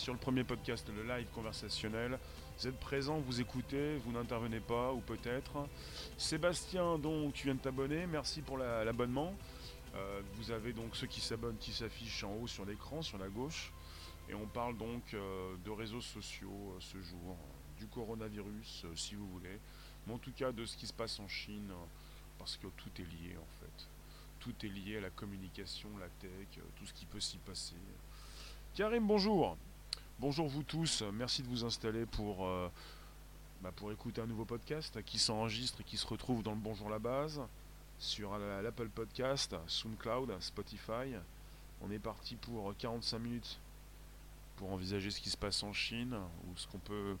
sur le premier podcast, le live conversationnel. Vous êtes présent, vous écoutez, vous n'intervenez pas, ou peut-être. Sébastien, donc tu viens de t'abonner, merci pour l'abonnement. Euh, vous avez donc ceux qui s'abonnent qui s'affichent en haut sur l'écran, sur la gauche. Et on parle donc euh, de réseaux sociaux euh, ce jour, du coronavirus si vous voulez, mais en tout cas de ce qui se passe en Chine, parce que tout est lié en fait. Tout est lié à la communication, la tech, tout ce qui peut s'y passer. Karim, bonjour. Bonjour vous tous. Merci de vous installer pour, euh, bah, pour écouter un nouveau podcast qui s'enregistre et qui se retrouve dans le Bonjour la base sur l'Apple Podcast, SoundCloud, Spotify. On est parti pour 45 minutes pour envisager ce qui se passe en Chine ou ce qu'on peut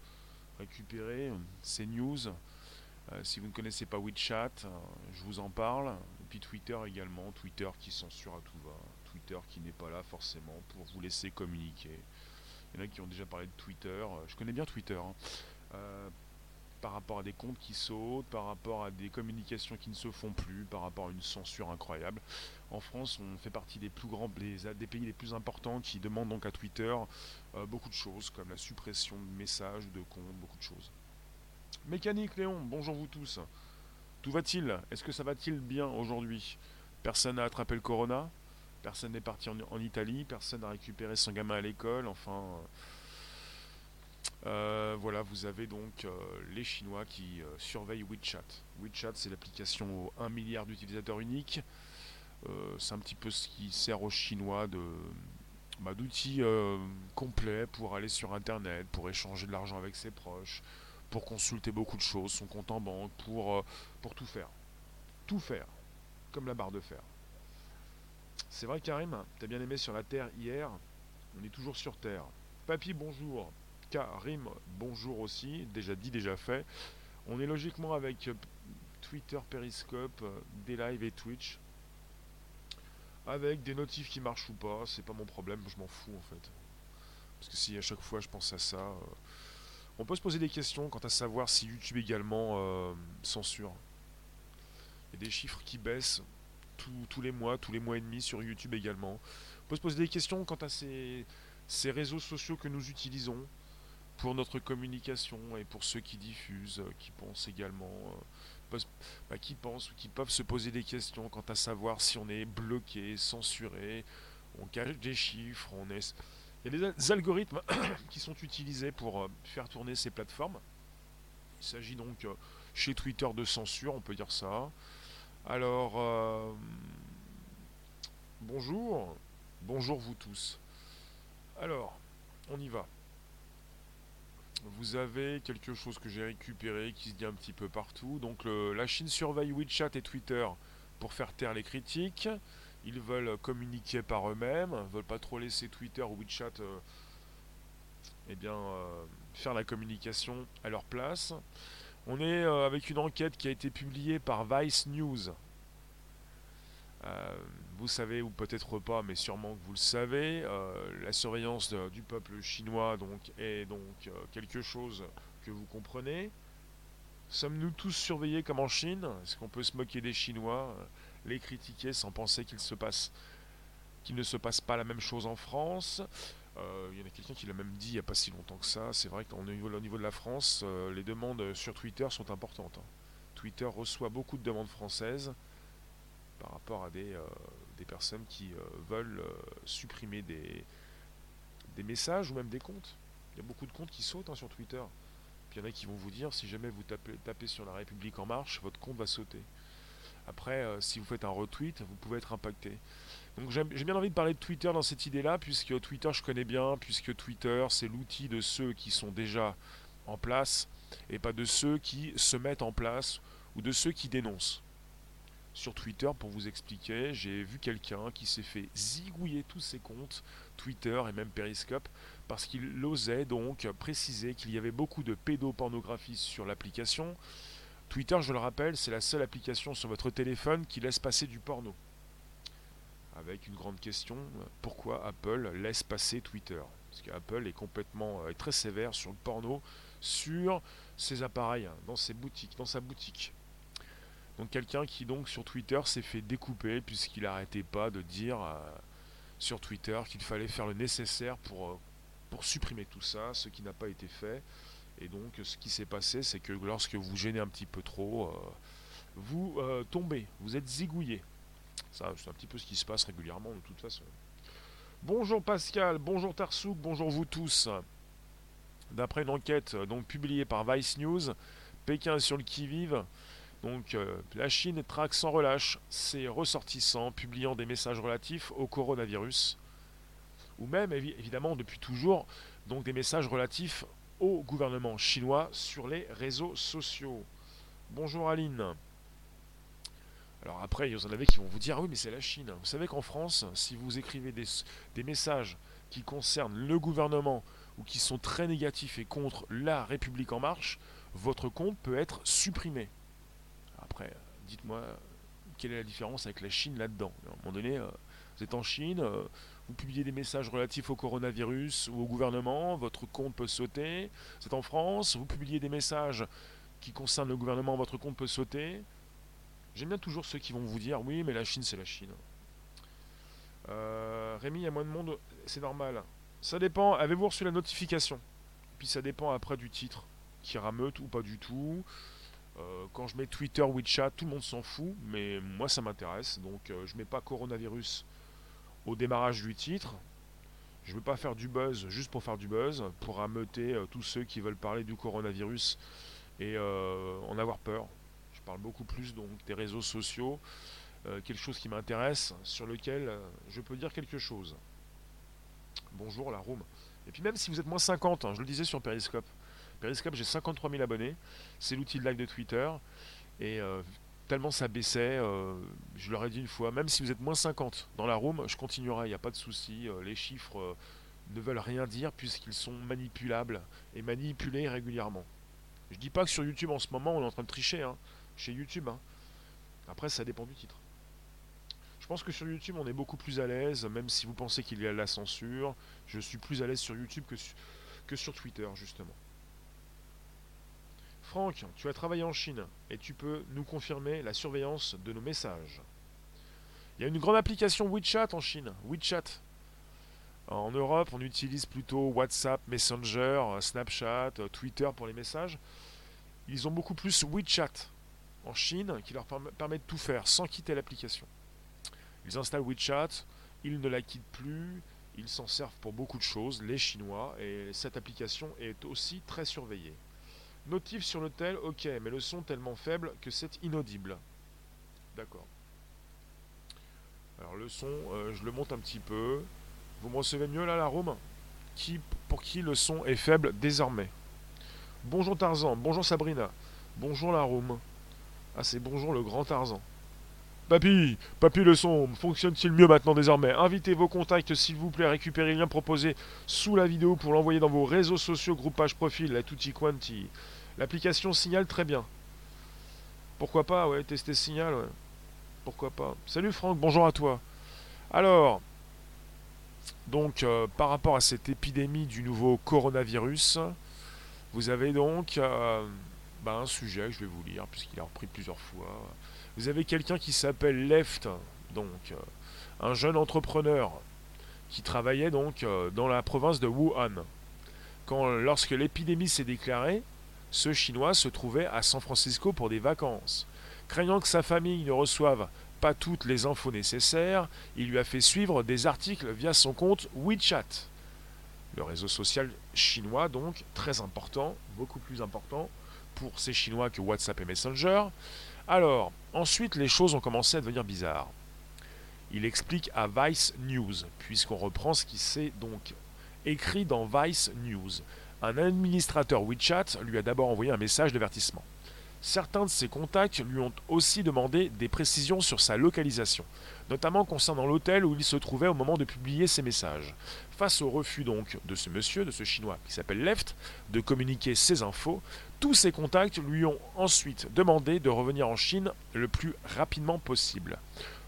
récupérer, ces news. Euh, si vous ne connaissez pas WeChat, euh, je vous en parle. Et puis Twitter également, Twitter qui censure à tout va. Twitter qui n'est pas là forcément pour vous laisser communiquer. Il y en a qui ont déjà parlé de Twitter. Euh, je connais bien Twitter. Hein. Euh, par rapport à des comptes qui sautent, par rapport à des communications qui ne se font plus, par rapport à une censure incroyable. En France, on fait partie des plus grands, des pays les plus importants qui demandent donc à Twitter euh, beaucoup de choses, comme la suppression de messages, de comptes, beaucoup de choses. Mécanique Léon, bonjour vous tous. Tout va-t-il? Est-ce que ça va-t-il bien aujourd'hui? Personne n'a attrapé le corona? Personne n'est parti en, Italie, personne n'a récupéré son gamin à l'école, enfin... Euh, voilà, vous avez donc euh, les Chinois qui euh, surveillent WeChat. WeChat, c'est l'application aux 1 milliard d'utilisateurs uniques. c'est un petit peu ce qui sert aux Chinois de bah, d'outils complets pour aller sur Internet, pour échanger de l'argent avec ses proches, pour consulter beaucoup de choses, son compte en banque, pour tout faire. Tout faire, comme la barre de fer. C'est vrai, Karim, t'as bien aimé sur la Terre hier. On est toujours sur Terre. Papy, bonjour. Karim, bonjour aussi. Déjà dit, déjà fait. On est logiquement avec euh, Twitter, Periscope, euh, des lives et Twitch. Avec des notifs qui marchent ou pas, c'est pas mon problème, je m'en fous en fait. Parce que si à chaque fois je pense à ça, euh, on peut se poser des questions quant à savoir si YouTube également censure. Il y a des chiffres qui baissent, tous les mois, tous les mois et demi sur YouTube également. On peut se poser des questions quant à ces, réseaux sociaux que nous utilisons pour notre communication et pour ceux qui diffusent, euh, qui pensent également, euh, bah, qui pensent ou qui peuvent se poser des questions quant à savoir si on est bloqué, censuré, on cache des chiffres, on est... Il y a des algorithmes qui sont utilisés pour euh, faire tourner ces plateformes. Il s'agit donc chez Twitter de censure, on peut dire ça. Alors, euh, bonjour, bonjour vous tous. Alors, on y va. Vous avez quelque chose que j'ai récupéré qui se dit un petit peu partout. Donc la Chine surveille WeChat et Twitter pour faire taire les critiques. Ils veulent communiquer par eux-mêmes, veulent pas trop laisser Twitter ou WeChat euh, eh bien, euh, faire la communication à leur place. On est euh, avec une enquête qui a été publiée par Vice News. Euh, vous savez, ou peut-être pas, mais sûrement que vous le savez, euh, la surveillance du peuple chinois est donc quelque chose que vous comprenez. Sommes-nous tous surveillés comme en Chine? Est-ce qu'on peut se moquer des Chinois, les critiquer sans penser qu'il ne se passe pas la même chose en France? Il y en a quelqu'un qui l'a même dit il n'y a pas si longtemps que ça. C'est vrai qu'au niveau, au niveau de la France, euh, les demandes sur Twitter sont importantes. Hein. Twitter reçoit beaucoup de demandes françaises par rapport à des, euh, personnes qui veulent supprimer des, des messages ou même des comptes. Il y a beaucoup de comptes qui sautent hein, sur Twitter. Puis il y en a qui vont vous dire si jamais vous tapez, tapez sur la République en marche, votre compte va sauter. Après, si vous faites un retweet, vous pouvez être impacté. Donc j'ai bien envie de parler de Twitter dans cette idée-là, puisque Twitter je connais bien, puisque Twitter c'est l'outil de ceux qui sont déjà en place, et pas de ceux qui se mettent en place, ou de ceux qui dénoncent. Sur Twitter, pour vous expliquer, j'ai vu quelqu'un qui s'est fait zigouiller tous ses comptes, Twitter et même Periscope, parce qu'il osait donc préciser qu'il y avait beaucoup de pédopornographie sur l'application. Twitter, je le rappelle, c'est la seule application sur votre téléphone qui laisse passer du porno avec une grande question pourquoi Apple laisse passer Twitter? Parce qu'Apple est complètement euh, très sévère sur le porno sur ses appareils, dans ses boutiques, dans sa boutique. Donc quelqu'un qui donc sur Twitter s'est fait découper puisqu'il n'arrêtait pas de dire euh, sur Twitter qu'il fallait faire le nécessaire euh, pour supprimer tout ça, ce qui n'a pas été fait. Et donc ce qui s'est passé, c'est que lorsque vous gênez un petit peu trop, euh, vous tombez, vous êtes zigouillé. Ça, c'est un petit peu ce qui se passe régulièrement de toute façon. Bonjour Pascal, bonjour Tarsouk, bonjour vous tous. D'après une enquête donc publiée par Vice News, Pékin sur le qui-vive. Donc euh, la Chine traque sans relâche ses ressortissants publiant des messages relatifs au coronavirus, ou même évidemment depuis toujours donc des messages relatifs au gouvernement chinois sur les réseaux sociaux. Bonjour Aline. Alors après, il y en avait qui vont vous dire ah oui mais c'est la Chine. Vous savez qu'en France, si vous écrivez des, des messages qui concernent le gouvernement ou qui sont très négatifs et contre la République en marche, votre compte peut être supprimé. Après, dites-moi quelle est la différence avec la Chine là-dedans? À un moment donné, euh, vous êtes en Chine, euh, vous publiez des messages relatifs au coronavirus ou au gouvernement, votre compte peut sauter. Êtes en France, vous publiez des messages qui concernent le gouvernement, votre compte peut sauter. J'aime bien toujours ceux qui vont vous dire oui, mais la Chine, c'est la Chine. Euh, Rémi, il y a moins de monde, c'est normal. Ça dépend, avez-vous reçu la notification? Puis ça dépend après du titre, qui rameute ou pas du tout. Euh, quand je mets Twitter, WeChat, tout le monde s'en fout, mais moi ça m'intéresse. Donc euh, je mets pas coronavirus au démarrage du titre. Je ne veux pas faire du buzz juste pour faire du buzz, pour ameuter euh, tous ceux qui veulent parler du coronavirus et en avoir peur. Je parle beaucoup plus donc des réseaux sociaux, quelque chose qui m'intéresse, sur lequel je peux dire quelque chose. Bonjour la room. Et puis même si vous êtes moins 50, hein, je le disais sur Periscope, Periscope, j'ai 53 000 abonnés. C'est l'outil de live de Twitter. Et euh, tellement ça baissait, euh, je leur ai dit une fois, même si vous êtes moins 50 dans la room, je continuerai, il n'y a pas de souci. Euh, les chiffres ne veulent rien dire puisqu'ils sont manipulables et manipulés régulièrement. Je dis pas que sur YouTube en ce moment on est en train de tricher, hein, chez YouTube. Hein. Après, ça dépend du titre. Je pense que sur YouTube on est beaucoup plus à l'aise, même si vous pensez qu'il y a la censure. Je suis plus à l'aise sur YouTube que, que sur Twitter, justement. Franck, tu as travaillé en Chine et tu peux nous confirmer la surveillance de nos messages. Il y a une grande application WeChat en Chine. WeChat. En Europe, on utilise plutôt WhatsApp, Messenger, Snapchat, Twitter pour les messages. Ils ont beaucoup plus WeChat en Chine qui leur permet de tout faire sans quitter l'application. Ils installent WeChat, ils ne la quittent plus, ils s'en servent pour beaucoup de choses, les Chinois, et cette application est aussi très surveillée. Notif sur l'hôtel, ok, mais le son tellement faible que c'est inaudible. D'accord. Alors le son, euh, je le monte un petit peu. Vous me recevez mieux là, la room qui, Pour qui le son est faible désormais? Bonjour Tarzan, bonjour Sabrina, bonjour la room. Ah c'est bonjour le grand Tarzan. Papy, papy le son, fonctionne-t-il mieux maintenant désormais? Invitez vos contacts s'il vous plaît, récupérez le lien proposé sous la vidéo pour l'envoyer dans vos réseaux sociaux, groupage profil, la tutti quanti. L'application signale très bien. Pourquoi pas, ouais, tester signal, ouais. Pourquoi pas. Salut Franck, bonjour à toi. Alors, donc euh, par rapport à cette épidémie du nouveau coronavirus, vous avez donc euh, bah, un sujet que je vais vous lire puisqu'il a repris plusieurs fois. Vous avez quelqu'un qui s'appelle Left, donc euh, un jeune entrepreneur qui travaillait donc euh, dans la province de Wuhan. Quand, lorsque l'épidémie s'est déclarée, ce Chinois se trouvait à San Francisco pour des vacances. Craignant que sa famille ne reçoive pas toutes les infos nécessaires, il lui a fait suivre des articles via son compte WeChat. Le réseau social chinois, donc, très important, beaucoup plus important pour ces Chinois que WhatsApp et Messenger. Alors, ensuite, les choses ont commencé à devenir bizarres. Il explique à Vice News, puisqu'on reprend ce qui s'est donc écrit dans Vice News. Un administrateur WeChat lui a d'abord envoyé un message d'avertissement. Certains de ses contacts lui ont aussi demandé des précisions sur sa localisation, notamment concernant l'hôtel où il se trouvait au moment de publier ses messages. Face au refus donc de ce monsieur, de ce chinois qui s'appelle Left, de communiquer ses infos, tous ses contacts lui ont ensuite demandé de revenir en Chine le plus rapidement possible.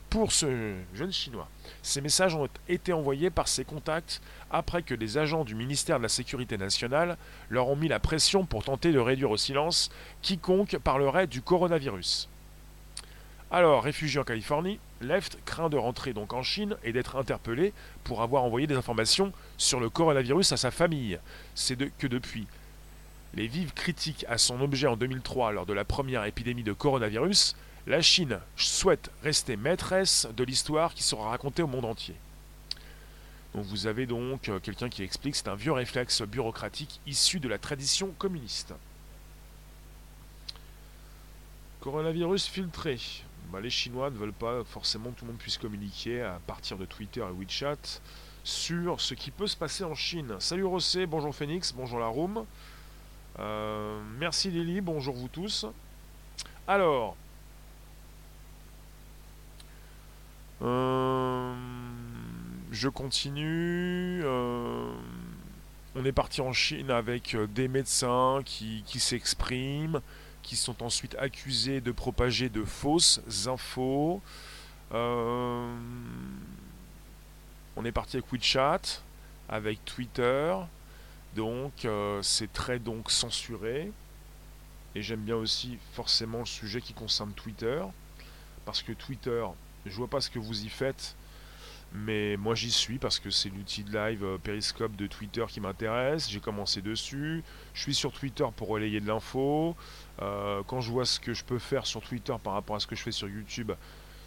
pour ce jeune Chinois. Ces messages ont été envoyés par ses contacts après que des agents du ministère de la Sécurité nationale leur ont mis la pression pour tenter de réduire au silence quiconque parlerait du coronavirus. Alors, réfugié en Californie, Left craint de rentrer donc en Chine et d'être interpellé pour avoir envoyé des informations sur le coronavirus à sa famille. C'est que depuis les vives critiques à son objet en 2003 lors de la première épidémie de coronavirus, la Chine souhaite rester maîtresse de l'histoire qui sera racontée au monde entier. Donc vous avez donc euh, quelqu'un qui explique que c'est un vieux réflexe bureaucratique issu de la tradition communiste. Coronavirus filtré. Bah, les Chinois ne veulent pas forcément que tout le monde puisse communiquer à partir de Twitter et WeChat sur ce qui peut se passer en Chine. Salut Rossé, bonjour Phoenix, bonjour la Room. Euh, merci Lily, bonjour vous tous. Alors, euh, je continue. Euh, on est parti en Chine avec des médecins qui, qui s'expriment, qui sont ensuite accusés de propager de fausses infos. on est parti avec WeChat, avec Twitter. Donc euh, c'est très donc censuré. Et j'aime bien aussi forcément le sujet qui concerne Twitter. Parce que Twitter, je vois pas ce que vous y faites. Mais moi j'y suis parce que c'est l'outil de live euh, Periscope de Twitter qui m'intéresse. J'ai commencé dessus. Je suis sur Twitter pour relayer de l'info. Euh, quand je vois ce que je peux faire sur Twitter par rapport à ce que je fais sur YouTube,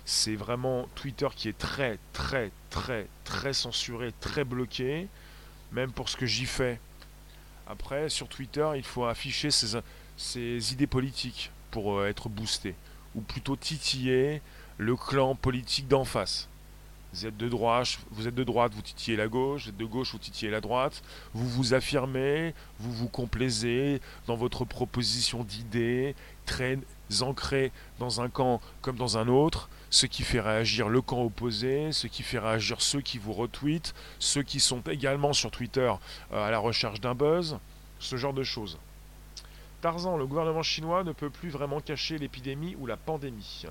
c'est vraiment Twitter qui est très très très très censuré, très bloqué. Même pour ce que j'y fais, après, sur Twitter, il faut afficher ses, idées politiques pour euh, être boosté. Ou plutôt titiller le clan politique d'en face. Vous êtes de droite, vous êtes de droite, vous titillez la gauche, vous êtes de gauche, vous titillez la droite, vous vous affirmez, vous vous complaisez dans votre proposition d'idées, très ancrée dans un camp comme dans un autre, ce qui fait réagir le camp opposé, ce qui fait réagir ceux qui vous retweetent, ceux qui sont également sur Twitter euh, à la recherche d'un buzz, ce genre de choses. Tarzan, le gouvernement chinois ne peut plus vraiment cacher l'épidémie ou la pandémie.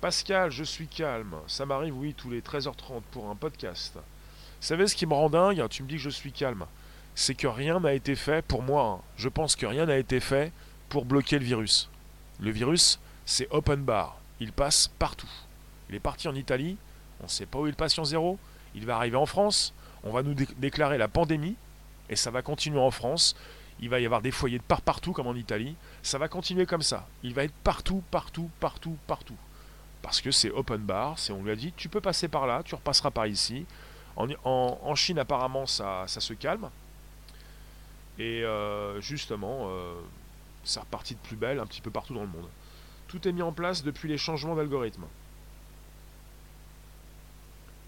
Pascal, je suis calme. Ça m'arrive, oui, tous les 13h30 pour un podcast. Vous savez ce qui me rend dingue? Tu me dis que je suis calme. C'est que rien n'a été fait pour moi. Je pense que rien n'a été fait pour bloquer le virus. Le virus, c'est open bar. Il passe partout. Il est parti en Italie, on ne sait pas où il passe en zéro. Il va arriver en France, on va nous déclarer la pandémie, et ça va continuer en France. Il va y avoir des foyers de part partout comme en Italie. Ça va continuer comme ça. Il va être partout, partout, partout, partout. Parce que c'est open bar, on lui a dit tu peux passer par là, tu repasseras par ici. En, Chine apparemment ça, se calme. Et euh, justement, euh, ça repartit de plus belle un petit peu partout dans le monde. Tout est mis en place depuis les changements d'algorithme.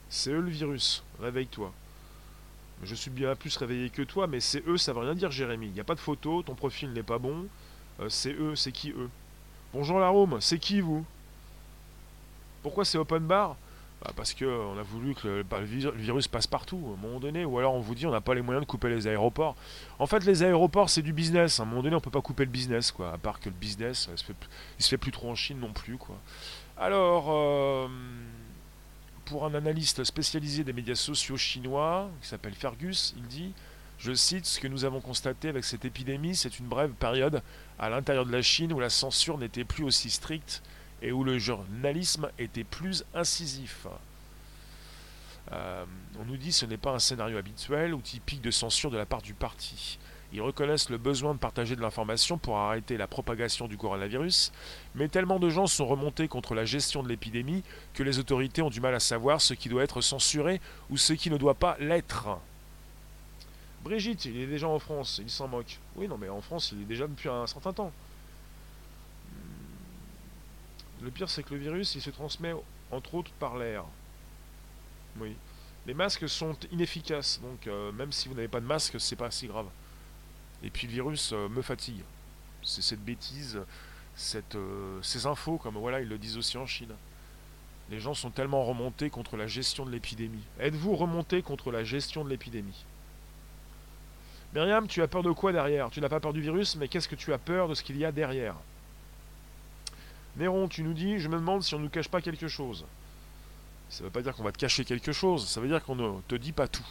C'est eux le virus, réveille-toi. Je suis bien plus réveillé que toi, mais c'est eux, ça veut rien dire, Jérémy. Il n'y a pas de photo, ton profil n'est pas bon. Euh, c'est eux, c'est qui eux? Bonjour la Rome, c'est qui vous? Pourquoi c'est open bar? Bah Parce qu'on a voulu que bah, le, virus passe partout, à un moment donné. Ou alors on vous dit on n'a pas les moyens de couper les aéroports. En fait, les aéroports, c'est du business. À un moment donné, on peut pas couper le business, quoi. À part que le business, il se fait, se fait plus trop en Chine non plus, quoi. Alors, euh, pour un analyste spécialisé des médias sociaux chinois, qui s'appelle Fergus, il dit je cite, ce que nous avons constaté avec cette épidémie, c'est une brève période à l'intérieur de la Chine où la censure n'était plus aussi stricte et où le journalisme était plus incisif. Euh, on nous dit que ce n'est pas un scénario habituel ou typique de censure de la part du parti. Ils reconnaissent le besoin de partager de l'information pour arrêter la propagation du coronavirus, mais tellement de gens sont remontés contre la gestion de l'épidémie que les autorités ont du mal à savoir ce qui doit être censuré ou ce qui ne doit pas l'être. Brigitte, il est déjà en France, il s'en moque. Oui, non, mais en France, il est déjà depuis un certain temps. Le pire, c'est que le virus, il se transmet entre autres par l'air. Oui. Les masques sont inefficaces, donc euh, même si vous n'avez pas de masque, c'est pas si grave. Et puis le virus euh, me fatigue. C'est cette bêtise, cette, euh, ces infos, comme voilà, ils le disent aussi en Chine. Les gens sont tellement remontés contre la gestion de l'épidémie. Êtes-vous remonté contre la gestion de l'épidémie? Myriam, tu as peur de quoi derrière? Tu n'as pas peur du virus, mais qu'est-ce que tu as peur de ce qu'il y a derrière? Néron, tu nous dis, je me demande si on ne nous cache pas quelque chose. Ça veut pas dire qu'on va te cacher quelque chose, ça veut dire qu'on ne te dit pas tout.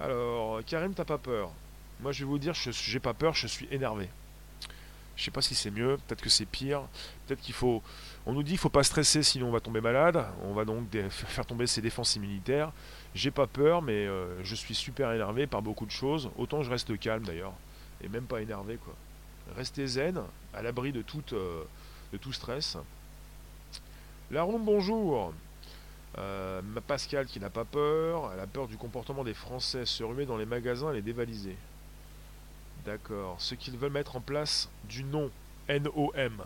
Alors, Karim, t'as pas peur Moi, je vais vous dire, je j'ai pas peur, je suis énervé. Je sais pas si c'est mieux, peut-être que c'est pire, peut-être qu'il faut. On nous dit qu'il faut pas stresser sinon on va tomber malade, on va donc faire tomber ses défenses immunitaires. J'ai pas peur, mais euh, je suis super énervé par beaucoup de choses. Autant je reste calme d'ailleurs, et même pas énervé quoi. Restez zen, à l'abri de, euh, de tout stress. La ronde, bonjour. Euh, Pascal qui n'a pas peur, elle a peur du comportement des Français, se ruer dans les magasins et les dévaliser. D'accord. Ce qu'ils veulent mettre en place du nom. N-O-M.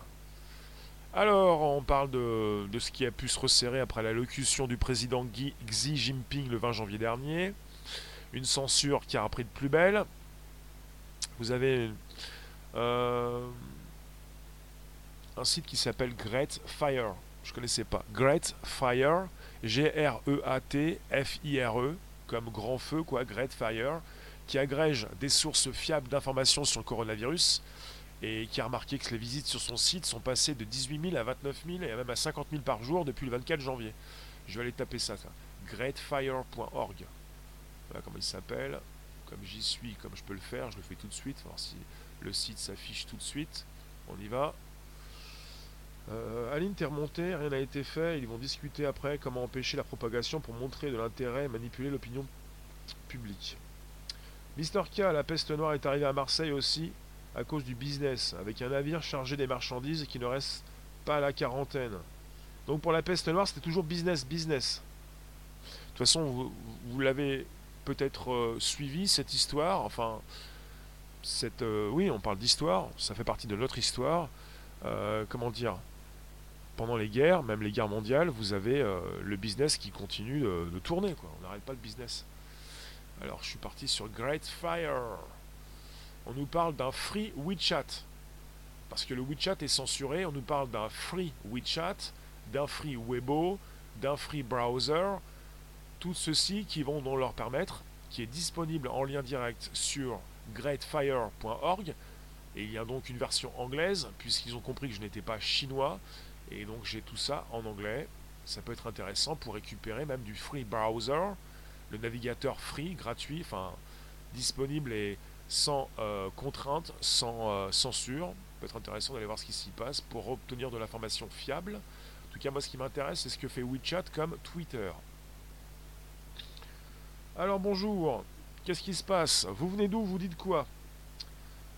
Alors, on parle de, ce qui a pu se resserrer après l'allocution du président Xi Jinping le 20 janvier dernier. Une censure qui a repris de plus belle. Vous avez un site qui s'appelle Great Fire. Je connaissais pas. Great Fire. G-R-E-A-T-F-I-R-E. E, comme grand feu, quoi. Great Fire qui agrège des sources fiables d'informations sur le coronavirus et qui a remarqué que les visites sur son site sont passées de 18 000 à 29 000 et même à 50 000 par jour depuis le 24 janvier. Je vais aller taper ça, greatfire.org. Voilà comment il s'appelle. Comme j'y suis, comme je peux le faire, je le fais tout de suite, le site s'affiche tout de suite. On y va. Euh, Aline, t'es remonté, rien n'a été fait. Ils vont discuter après comment empêcher la propagation pour montrer de l'intérêt et manipuler l'opinion publique. Mister K, la peste noire est arrivée à Marseille aussi à cause du business, avec un navire chargé des marchandises qui ne reste pas à la quarantaine. Donc pour la peste noire, c'était toujours business, business. De toute façon, vous, l'avez peut-être euh, suivi, cette histoire, enfin, euh, oui, on parle d'histoire, ça fait partie de notre histoire. Euh, comment dire Pendant les guerres, même les guerres mondiales, vous avez le business qui continue de, tourner. On n'arrête pas le business. Alors je suis parti sur Great Fire. On nous parle d'un free WeChat. Parce que le WeChat est censuré, on nous parle d'un free WeChat, d'un free Weibo, d'un free browser. Tout ceci qui vont leur permettre, qui est disponible en lien direct sur greatfire.org. Et il y a donc une version anglaise, puisqu'ils ont compris que je n'étais pas chinois. Et donc j'ai tout ça en anglais. Ça peut être intéressant pour récupérer même du free browser le navigateur free, gratuit, enfin disponible et sans euh, contrainte, sans euh, censure. peut être intéressant d'aller voir ce qui s'y passe pour obtenir de l'information fiable. En tout cas, moi, ce qui m'intéresse, c'est ce que fait WeChat comme Twitter. Alors, bonjour. Qu'est-ce qui se passe Vous venez d'où Vous dites quoi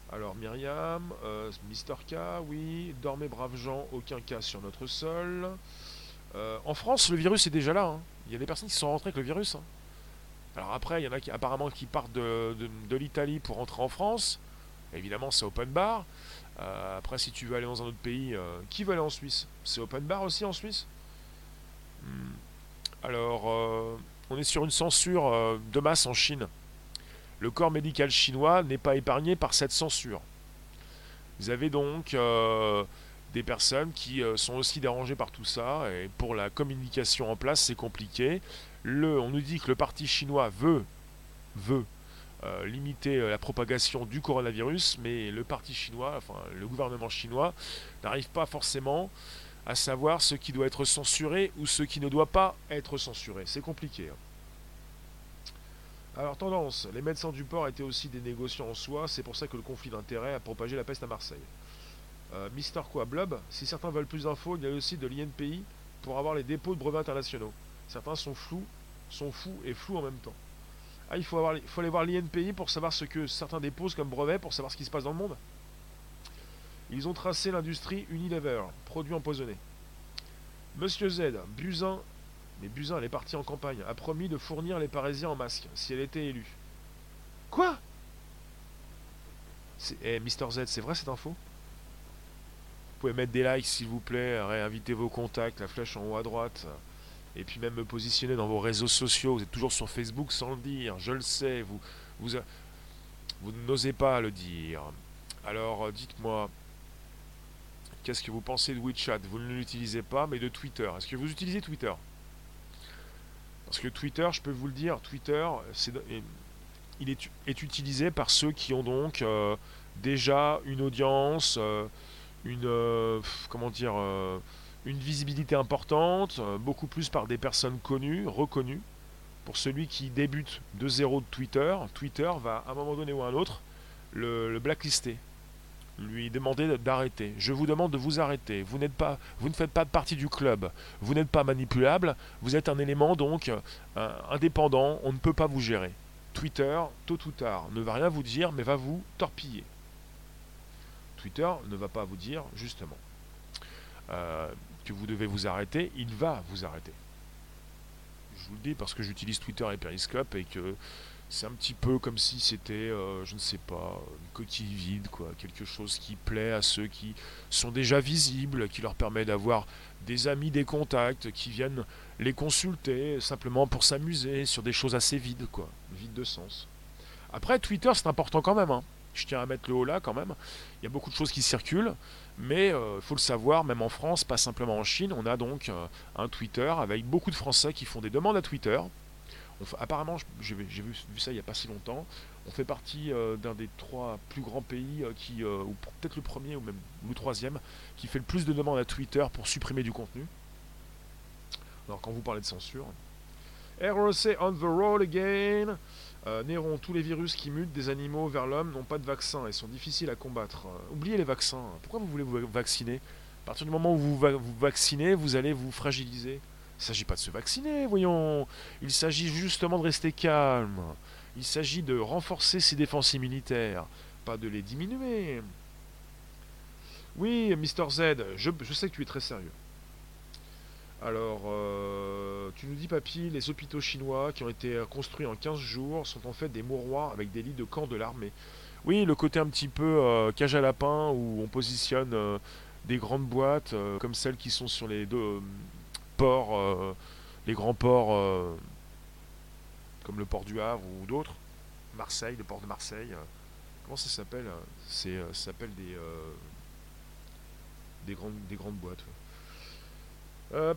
alors Myriam, euh, Mister K, oui, dormez braves gens, aucun cas sur notre sol. en France, le virus est déjà là. Hein. Il y a des personnes qui sont rentrées avec le virus. Hein. Alors après, il y en a qui apparemment qui partent de, l'Italie pour rentrer en France. Évidemment, c'est open bar. Euh, après, si tu veux aller dans un autre pays, euh, qui veut aller en Suisse? C'est open bar aussi en Suisse? Hmm. Alors, euh, on est sur une censure de masse en Chine. Le corps médical chinois n'est pas épargné par cette censure. Vous avez donc des personnes qui sont aussi dérangées par tout ça, et pour la communication en place, c'est compliqué on nous dit que le parti chinois veut, euh, limiter euh, la propagation du coronavirus, mais le parti chinois, enfin le gouvernement chinois, n'arrive pas forcément à savoir ce qui doit être censuré ou ce qui ne doit pas être censuré. C'est compliqué. Hein. Alors tendance, les médecins du port étaient aussi des négociants en soi, c'est pour ça que le conflit d'intérêts a propagé la peste à Marseille. Euh, Mister quoi, Blob, si certains veulent plus d'infos, il y a le site de l'INPI pour avoir les dépôts de brevets internationaux. Certains sont flous sont fous et flous en même temps. Ah, il faut, avoir, faut aller voir l'INPI pour savoir ce que certains déposent comme brevet, pour savoir ce qui se passe dans le monde. Ils ont tracé l'industrie Unilever, produit empoisonné. Monsieur Z, Buzyn, mais Buzyn, elle est partie en campagne, a promis de fournir les Parisiens en masque, si elle était élue. Quoi? Eh, Mister Z, c'est vrai cette info? Vous pouvez mettre des likes s'il vous plaît, réinviter vos contacts, la flèche en haut à droite et puis même me positionner dans vos réseaux sociaux. Vous êtes toujours sur Facebook sans le dire, je le sais, vous, vous, vous n'osez pas le dire. Alors euh, dites-moi, qu'est-ce que vous pensez de WeChat? Vous ne l'utilisez pas, mais de Twitter. Est-ce que vous utilisez Twitter? Parce que Twitter, je peux vous le dire, Twitter, c'est, il est, utilisé par ceux qui ont donc euh, déjà une audience, euh, une, comment dire une visibilité importante, euh, beaucoup plus par des personnes connues, reconnues. Pour celui qui débute de zéro de Twitter, Twitter va à un moment donné ou à un autre le, blacklister, lui demander d'arrêter. Je vous demande de vous arrêter. Vous n'êtes pas, vous ne faites pas partie du club. Vous n'êtes pas manipulable. Vous êtes un élément donc euh, indépendant. On ne peut pas vous gérer. Twitter, tôt ou tard, ne va rien vous dire, mais va vous torpiller. Twitter ne va pas vous dire justement euh, que vous devez vous arrêter. Il va vous arrêter. Je vous le dis parce que j'utilise Twitter et Periscope et que c'est un petit peu comme si c'était, euh, je ne sais pas, une coquille vide, quoi, quelque chose qui plaît à ceux qui sont déjà visibles, qui leur permet d'avoir des amis, des contacts, qui viennent les consulter simplement pour s'amuser sur des choses assez vides, quoi, vides de sens. Après, Twitter, c'est important quand même. Hein. Je tiens à mettre le haut là quand même. Il y a beaucoup de choses qui circulent, mais il euh, faut le savoir, même en France, pas simplement en Chine, on a donc euh, un Twitter avec beaucoup de Français qui font des demandes à Twitter apparemment, j'ai vu, ça il n'y a pas si longtemps. On fait partie euh, d'un des trois plus grands pays euh, qui, euh, ou peut-être le premier ou même le troisième, qui fait le plus de demandes à Twitter pour supprimer du contenu. Alors quand vous parlez de censure. ROC on the road again. Néron, tous les virus qui mutent des animaux vers l'homme n'ont pas de vaccin et sont difficiles à combattre. oubliez les vaccins. Pourquoi vous voulez vous vacciner? À partir du moment où vous vous vaccinez, vous allez vous fragiliser. Il ne s'agit pas de se vacciner, voyons. Il s'agit justement de rester calme. Il s'agit de renforcer ses défenses immunitaires, pas de les diminuer. Oui, Mister Z, je, sais que tu es très sérieux. Alors, euh, tu nous dis, papy, les hôpitaux chinois qui ont été construits en 15 jours sont en fait des mouroirs avec des lits de camp de l'armée. Oui, le côté un petit peu euh, cage à lapin où on positionne euh, des grandes boîtes comme celles qui sont sur les deux, ports, euh, les grands ports euh, comme le port du Havre ou d'autres, Marseille, le port de Marseille. Euh, comment ça s'appelle C'est ça s'appelle des des grandes des grandes boîtes.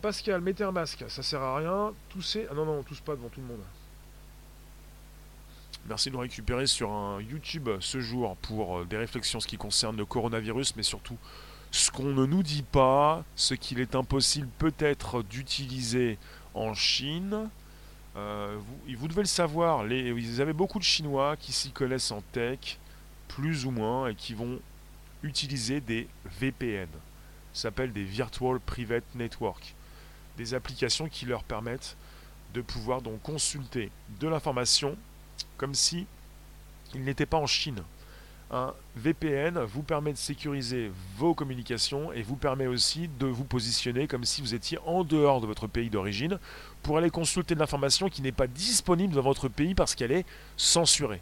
Pascal, mettez un masque, ça sert à rien. Toussez. Ah non, non, on tousse pas devant tout le monde. Merci de nous récupérer sur un YouTube ce jour pour des réflexions ce qui concerne le coronavirus, mais surtout ce qu'on ne nous dit pas, ce qu'il est impossible peut-être d'utiliser en Chine. Euh, vous, devez le savoir, les, vous avez beaucoup de Chinois qui s'y connaissent en tech, plus ou moins, et qui vont utiliser des VPN. Ça s'appelle des Virtual Private Network. Des applications qui leur permettent de pouvoir donc consulter de l'information comme si ils n'étaient pas en Chine un VPN vous permet de sécuriser vos communications et vous permet aussi de vous positionner comme si vous étiez en dehors de votre pays d'origine pour aller consulter de l'information qui n'est pas disponible dans votre pays parce qu'elle est censurée.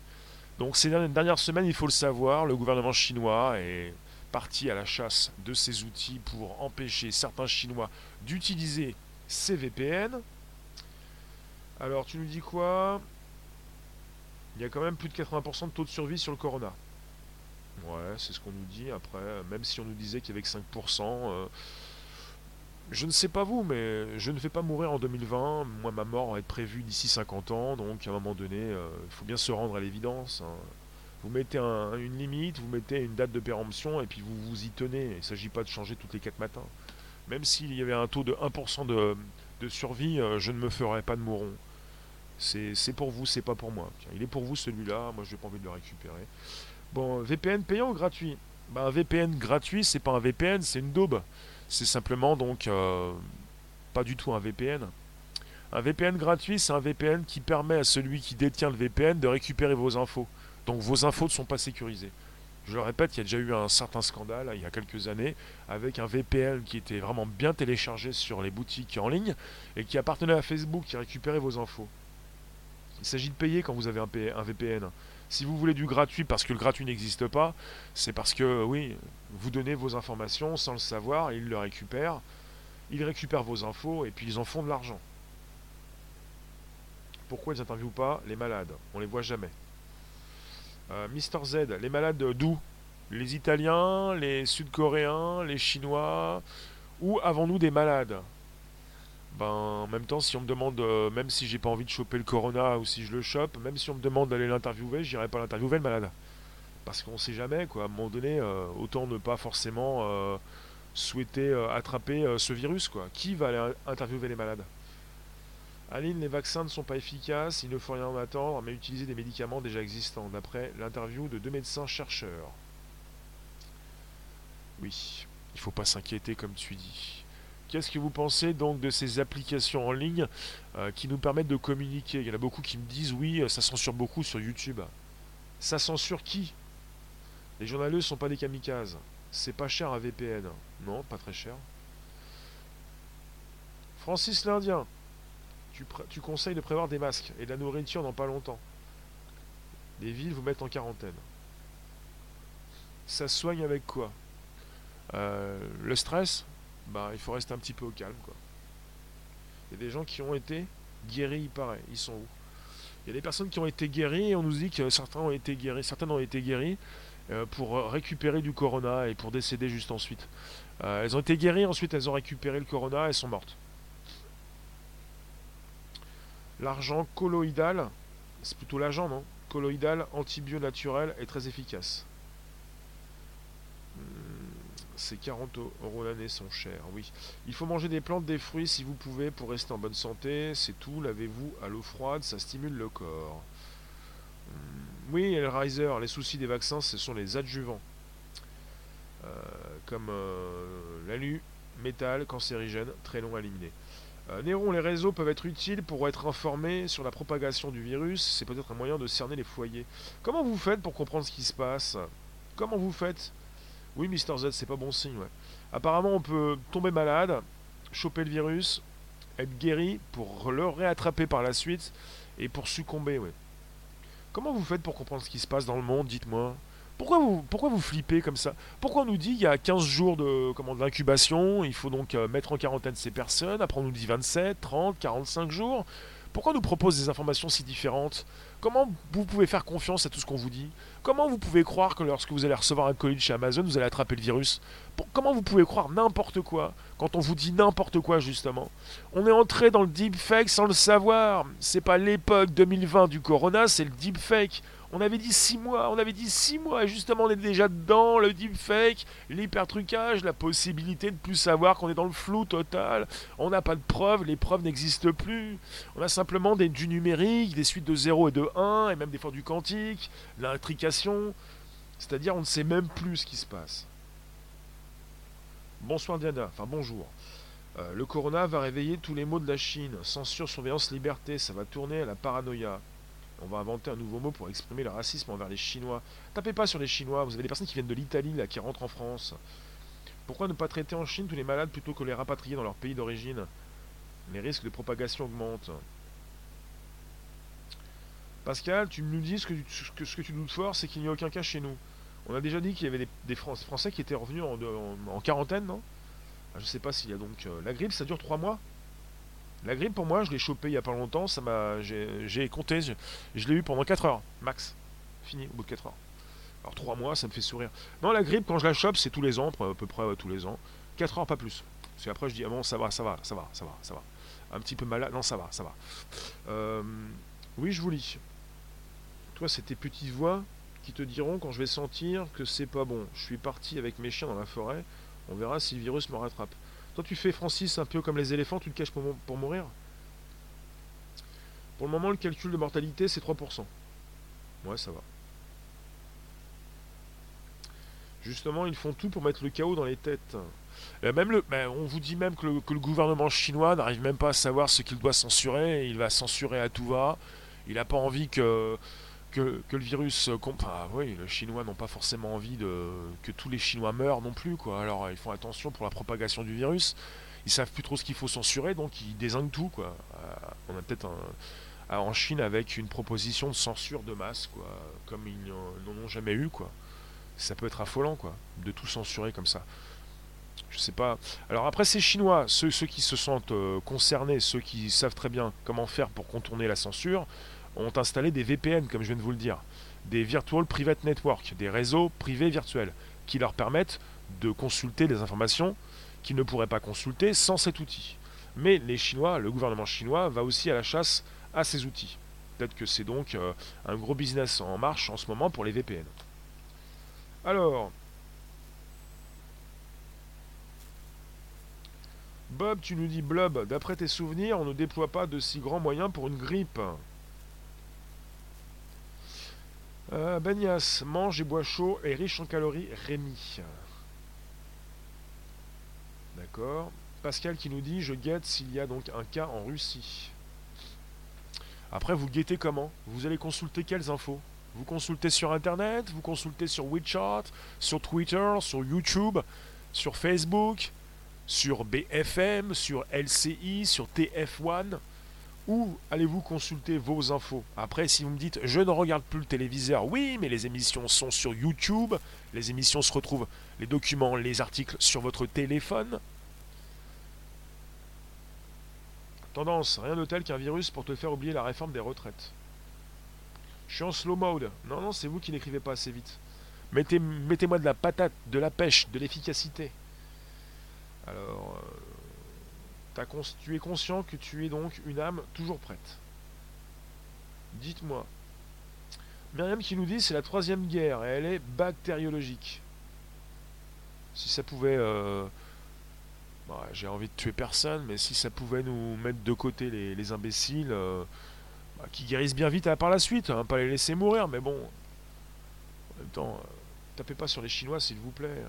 Donc ces dernières semaines, il faut le savoir, le gouvernement chinois est parti à la chasse de ces outils pour empêcher certains Chinois d'utiliser ces VPN. Alors tu nous dis quoi? Il y a quand même plus de 80% de taux de survie sur le corona. Ouais, c'est ce qu'on nous dit. Après, même si on nous disait qu'il y avait que 5%, euh, je ne sais pas vous, mais je ne vais pas mourir en 2020. Moi, ma mort va être prévue d'ici 50 ans, donc à un moment donné, euh, il faut bien se rendre à l'évidence. Hein. Vous mettez une limite, vous mettez une date de péremption, et puis vous vous y tenez. Il ne s'agit pas de changer toutes les 4 matins. Même s'il y avait un taux de 1% de, de survie, euh, je ne me ferais pas de mouron. C'est pour vous, c'est pas pour moi. il est pour vous celui-là, moi je n'ai pas envie de le récupérer. Bon, VPN payant ou gratuit? Ben, Un VPN gratuit, c'est pas un VPN, c'est une daube. C'est simplement donc euh, pas du tout un VPN. Un VPN gratuit, c'est un VPN qui permet à celui qui détient le VPN de récupérer vos infos. Donc vos infos ne sont pas sécurisées. Je le répète, il y a déjà eu un certain scandale il y a quelques années avec un VPN qui était vraiment bien téléchargé sur les boutiques en ligne et qui appartenait à Facebook qui récupérait vos infos. Il s'agit de payer quand vous avez un VPN. Si vous voulez du gratuit parce que le gratuit n'existe pas, c'est parce que, oui, vous donnez vos informations sans le savoir, ils le récupèrent, ils récupèrent vos infos et puis ils en font de l'argent. Pourquoi ils n'interviewent pas les malades? On les voit jamais. Euh, Mister Z, les malades d'où? Les Italiens, les Sud-Coréens, les Chinois? Où avons-nous des malades? Ben, en même temps, si on me demande, euh, même si j'ai pas envie de choper le corona ou si je le chope, même si on me demande d'aller l'interviewer, j'irai pas l'interviewer le malade. Parce qu'on sait jamais, quoi. À un moment donné, euh, autant ne pas forcément souhaiter attraper ce virus, quoi. Qui va aller interviewer les malades? Aline, les vaccins ne sont pas efficaces, il ne faut rien en attendre, mais utiliser des médicaments déjà existants, d'après l'interview de deux médecins chercheurs. Oui, il faut pas s'inquiéter comme tu dis. Qu'est-ce que vous pensez donc de ces applications en ligne euh, qui nous permettent de communiquer? Il y en a beaucoup qui me disent oui, ça censure beaucoup sur YouTube. Ça censure qui? Les journalistes ne sont pas des kamikazes. C'est pas cher un VPN. Non, pas très cher. Francis l'Indien, tu, tu conseilles de prévoir des masques et de la nourriture dans pas longtemps. Les villes vous mettent en quarantaine. Ça soigne avec quoi? Euh, Le stress? Bah, il faut rester un petit peu au calme. Quoi. Il y a des gens qui ont été guéris, il paraît. Ils sont où? Il y a des personnes qui ont été guéries et on nous dit que certains ont été guéris, certaines ont été guéries euh, pour récupérer du corona et pour décéder juste ensuite. Euh, elles ont été guéries, ensuite elles ont récupéré le corona et elles sont mortes. L'argent colloïdal, c'est plutôt l'agent, non? Colloïdal, antibio naturel est très efficace. Ces 40 euros l'année sont chers, oui. Il faut manger des plantes, des fruits si vous pouvez pour rester en bonne santé. C'est tout. Lavez-vous à l'eau froide, ça stimule le corps. Hmm, oui, Riser, les soucis des vaccins, ce sont les adjuvants. Euh, comme euh, l'alu, métal, cancérigène, très long à éliminer. Euh, Néron, les réseaux peuvent être utiles pour être informés sur la propagation du virus. C'est peut-être un moyen de cerner les foyers. Comment vous faites pour comprendre ce qui se passe? Comment vous faites oui, Mister Z, c'est pas bon signe, ouais. Apparemment, on peut tomber malade, choper le virus, être guéri pour le réattraper par la suite et pour succomber, ouais. Comment vous faites pour comprendre ce qui se passe dans le monde, dites-moi? Pourquoi vous, pourquoi vous flippez comme ça? Pourquoi on nous dit qu'il y a 15 jours de d'incubation, il faut donc euh, mettre en quarantaine ces personnes, après on nous dit 27, 30, 45 jours? Pourquoi on nous propose des informations si différentes? Comment vous pouvez faire confiance à tout ce qu'on vous dit? Comment vous pouvez croire que lorsque vous allez recevoir un colis chez Amazon, vous allez attraper le virus Comment vous pouvez croire n'importe quoi quand on vous dit n'importe quoi justement On est entré dans le deepfake sans le savoir. C'est pas l'époque 2020 du corona, c'est le deepfake. On avait dit 6 mois, on avait dit 6 mois, justement on est déjà dedans, le deepfake, l'hypertrucage, la possibilité de plus savoir qu'on est dans le flou total. On n'a pas de preuves, les preuves n'existent plus. On a simplement du numérique, des suites de 0 et de 1, et même des fois du quantique, l'intrication. C'est-à-dire on ne sait même plus ce qui se passe. Bonsoir Diana, enfin bonjour. Euh, le corona va réveiller tous les mots de la Chine. Censure, surveillance, liberté, ça va tourner à la paranoïa. On va inventer un nouveau mot pour exprimer le racisme envers les Chinois. Tapez pas sur les Chinois, vous avez des personnes qui viennent de l'Italie, là, qui rentrent en France. Pourquoi ne pas traiter en Chine tous les malades plutôt que les rapatrier dans leur pays d'origine? Les risques de propagation augmentent. Pascal, tu nous dis ce que, tu, ce que tu doutes fort, c'est qu'il n'y a aucun cas chez nous. On a déjà dit qu'il y avait des, Français qui étaient revenus en, quarantaine, non? Ah, Je sais pas s'il y a donc... Euh, la grippe, ça dure trois mois? La grippe, pour moi, je l'ai chopé il y a pas longtemps. Ça m'a, j'ai compté. Je, l'ai eu pendant 4 heures, max. Fini au bout de 4 heures. Alors 3 mois, ça me fait sourire. Non, la grippe, quand je la chope, c'est tous les ans, à peu près tous les ans. 4 heures, pas plus. Parce qu'après, je dis, ah bon, ça va, ça va, ça va, ça va, ça va. Un petit peu malade. Non, ça va, ça va. Euh, oui, je vous lis. Toi, c'est tes petites voix qui te diront quand je vais sentir que c'est pas bon. Je suis parti avec mes chiens dans la forêt. On verra si le virus me rattrape. Toi, tu fais, Francis, un peu comme les éléphants, tu te caches pour, mourir Pour le moment, le calcul de mortalité, c'est 3%. Ouais, ça va. Justement, ils font tout pour mettre le chaos dans les têtes. même le, ben, on vous dit même que le gouvernement chinois n'arrive même pas à savoir ce qu'il doit censurer. Il va censurer à tout va. Il n'a pas envie que que, le virus. Euh, ah oui, les Chinois n'ont pas forcément envie de que tous les Chinois meurent non plus. Alors ils font attention pour la propagation du virus. Ils savent plus trop ce qu'il faut censurer, donc ils désignent tout. Euh, on a peut-être en Chine avec une proposition de censure de masse, comme ils n'en ont jamais eu, quoi. Ça peut être affolant, quoi, de tout censurer comme ça. Je sais pas. Alors après, ces Chinois, ceux, qui se sentent euh, concernés, ceux qui savent très bien comment faire pour contourner la censure, ont installé des VPN, comme je viens de vous le dire, des Virtual Private Network, des réseaux privés virtuels, qui leur permettent de consulter des informations qu'ils ne pourraient pas consulter sans cet outil. Mais les Chinois, le gouvernement chinois, va aussi à la chasse à ces outils. Peut-être que c'est donc euh, un gros business en marche en ce moment pour les VPN. Alors, Bob, tu nous dis Blob, d'après tes souvenirs, on ne déploie pas de si grands moyens pour une grippe. Euh, Benias, mange et bois chaud et riche en calories, Rémi. D'accord. Pascal qui nous dit Je guette s'il y a donc un cas en Russie. Après, vous guettez comment? Vous allez consulter quelles infos? Vous consultez sur Internet Vous consultez sur WeChat Sur Twitter Sur YouTube Sur Facebook Sur BFM Sur LCI Sur TF1 Où allez-vous consulter vos infos? Après, si vous me dites Je ne regarde plus le téléviseur, oui, mais les émissions sont sur YouTube. Les émissions se retrouvent, les documents, les articles sur votre téléphone. Tendance, rien de tel qu'un virus pour te faire oublier la réforme des retraites. Je suis en slow mode. Non, non, c'est vous qui n'écrivez pas assez vite. Mettez, mettez-moi de la patate, de la pêche, de l'efficacité. Alors, euh, tu es conscient que tu es donc une âme toujours prête. Dites-moi. Myriam qui nous dit c'est la troisième guerre et elle est bactériologique. Si ça pouvait euh, bah, j'ai envie de tuer personne, mais si ça pouvait nous mettre de côté les, imbéciles, euh, bah, qui guérissent bien vite par la suite, hein, pas les laisser mourir, mais bon. En même temps, euh, tapez pas sur les Chinois, s'il vous plaît.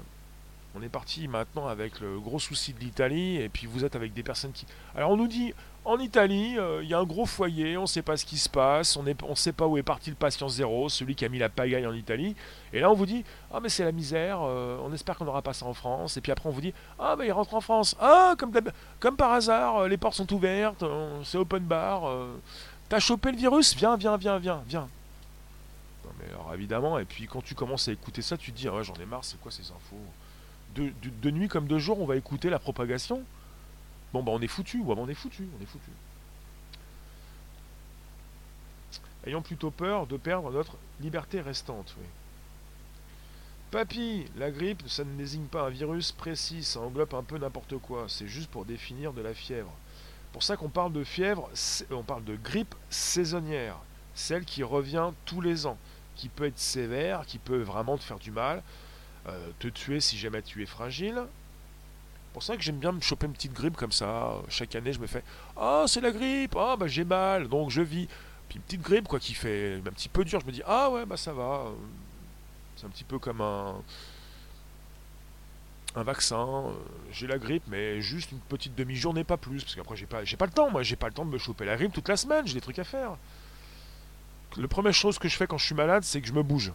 On est parti maintenant avec le gros souci de l'Italie, et puis vous êtes avec des personnes qui. Alors on nous dit, en Italie, euh, il y a un gros foyer, on ne sait pas ce qui se passe, on ne sait pas où est parti le patient zéro, celui qui a mis la pagaille en Italie. Et là on vous dit, ah mais c'est la misère, euh, on espère qu'on n'aura pas ça en France. Et puis après on vous dit, ah mais il rentre en France. Ah, comme, comme par hasard, euh, les portes sont ouvertes, c'est open bar. T'as chopé le virus? Viens, viens, viens, viens, viens. Non mais alors évidemment, et puis quand tu commences à écouter ça, tu te dis, ah ouais, j'en ai marre, c'est quoi ces infos? De, nuit comme de jour, on va écouter la propagation. Bon, bah on est foutu, on est foutu, on est foutu. Ayons plutôt peur de perdre notre liberté restante, oui. Papy, la grippe, ça ne désigne pas un virus précis, ça englobe un peu n'importe quoi, c'est juste pour définir de la fièvre. Pour ça qu'on parle de fièvre, on parle de grippe saisonnière, celle qui revient tous les ans, qui peut être sévère, qui peut vraiment te faire du mal, te tuer si jamais tu es fragile. pour ça que j'aime bien me choper une petite grippe comme ça. Chaque année, je me fais Ah, c'est la grippe Ah, bah j'ai mal, donc je vis. Puis une petite grippe, quoi, qui fait un petit peu dur. Je me dis Ah, ouais, bah ça va. C'est un petit peu comme un. Un vaccin, j'ai la grippe, mais juste une petite demi-journée, pas plus, parce qu'après j'ai pas, j'ai pas le temps, moi, j'ai pas le temps de me choper la grippe toute la semaine, j'ai des trucs à faire. La première chose que je fais quand je suis malade, c'est que je me bouge.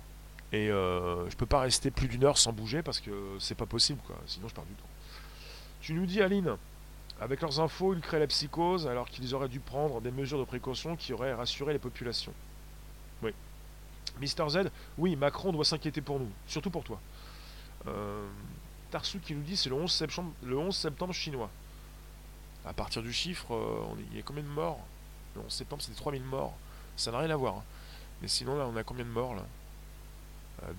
Et euh, je peux pas rester plus d'une heure sans bouger parce que c'est pas possible, quoi. Sinon, je perds du temps. Tu nous dis, Aline, avec leurs infos, ils créent la psychose alors qu'ils auraient dû prendre des mesures de précaution qui auraient rassuré les populations. Oui. Mister Z, oui, Macron doit s'inquiéter pour nous, surtout pour toi. Euh, Tarsu qui nous dit c'est le 11 septembre, le 11 septembre chinois. À partir du chiffre, euh, il y a combien de morts? Le 11 septembre, c'était 3000 morts. Ça n'a rien à voir. Hein. Mais sinon, là, on a combien de morts là?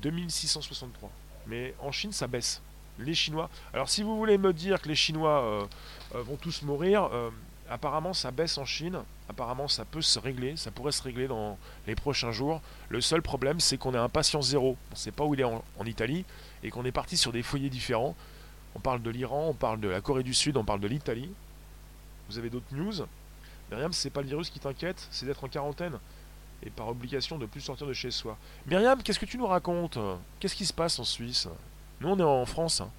2663. Euh, Mais en Chine, ça baisse. Les Chinois. Alors, si vous voulez me dire que les Chinois euh, euh, vont tous mourir, apparemment, ça baisse en Chine. Apparemment, ça peut se régler. Ça pourrait se régler dans les prochains jours. Le seul problème, c'est qu'on est un patient zéro. On ne sait pas où il est en, Italie et qu'on est parti sur des foyers différents. On parle de l'Iran, on parle de la Corée du Sud, on parle de l'Italie. Vous avez d'autres news? Myriam, c'est pas le virus qui t'inquiète, c'est d'être en quarantaine? Et par obligation de plus sortir de chez soi. Myriam, qu'est-ce que tu nous racontes? Qu'est-ce qui se passe en Suisse? Nous, on est en France. Hein.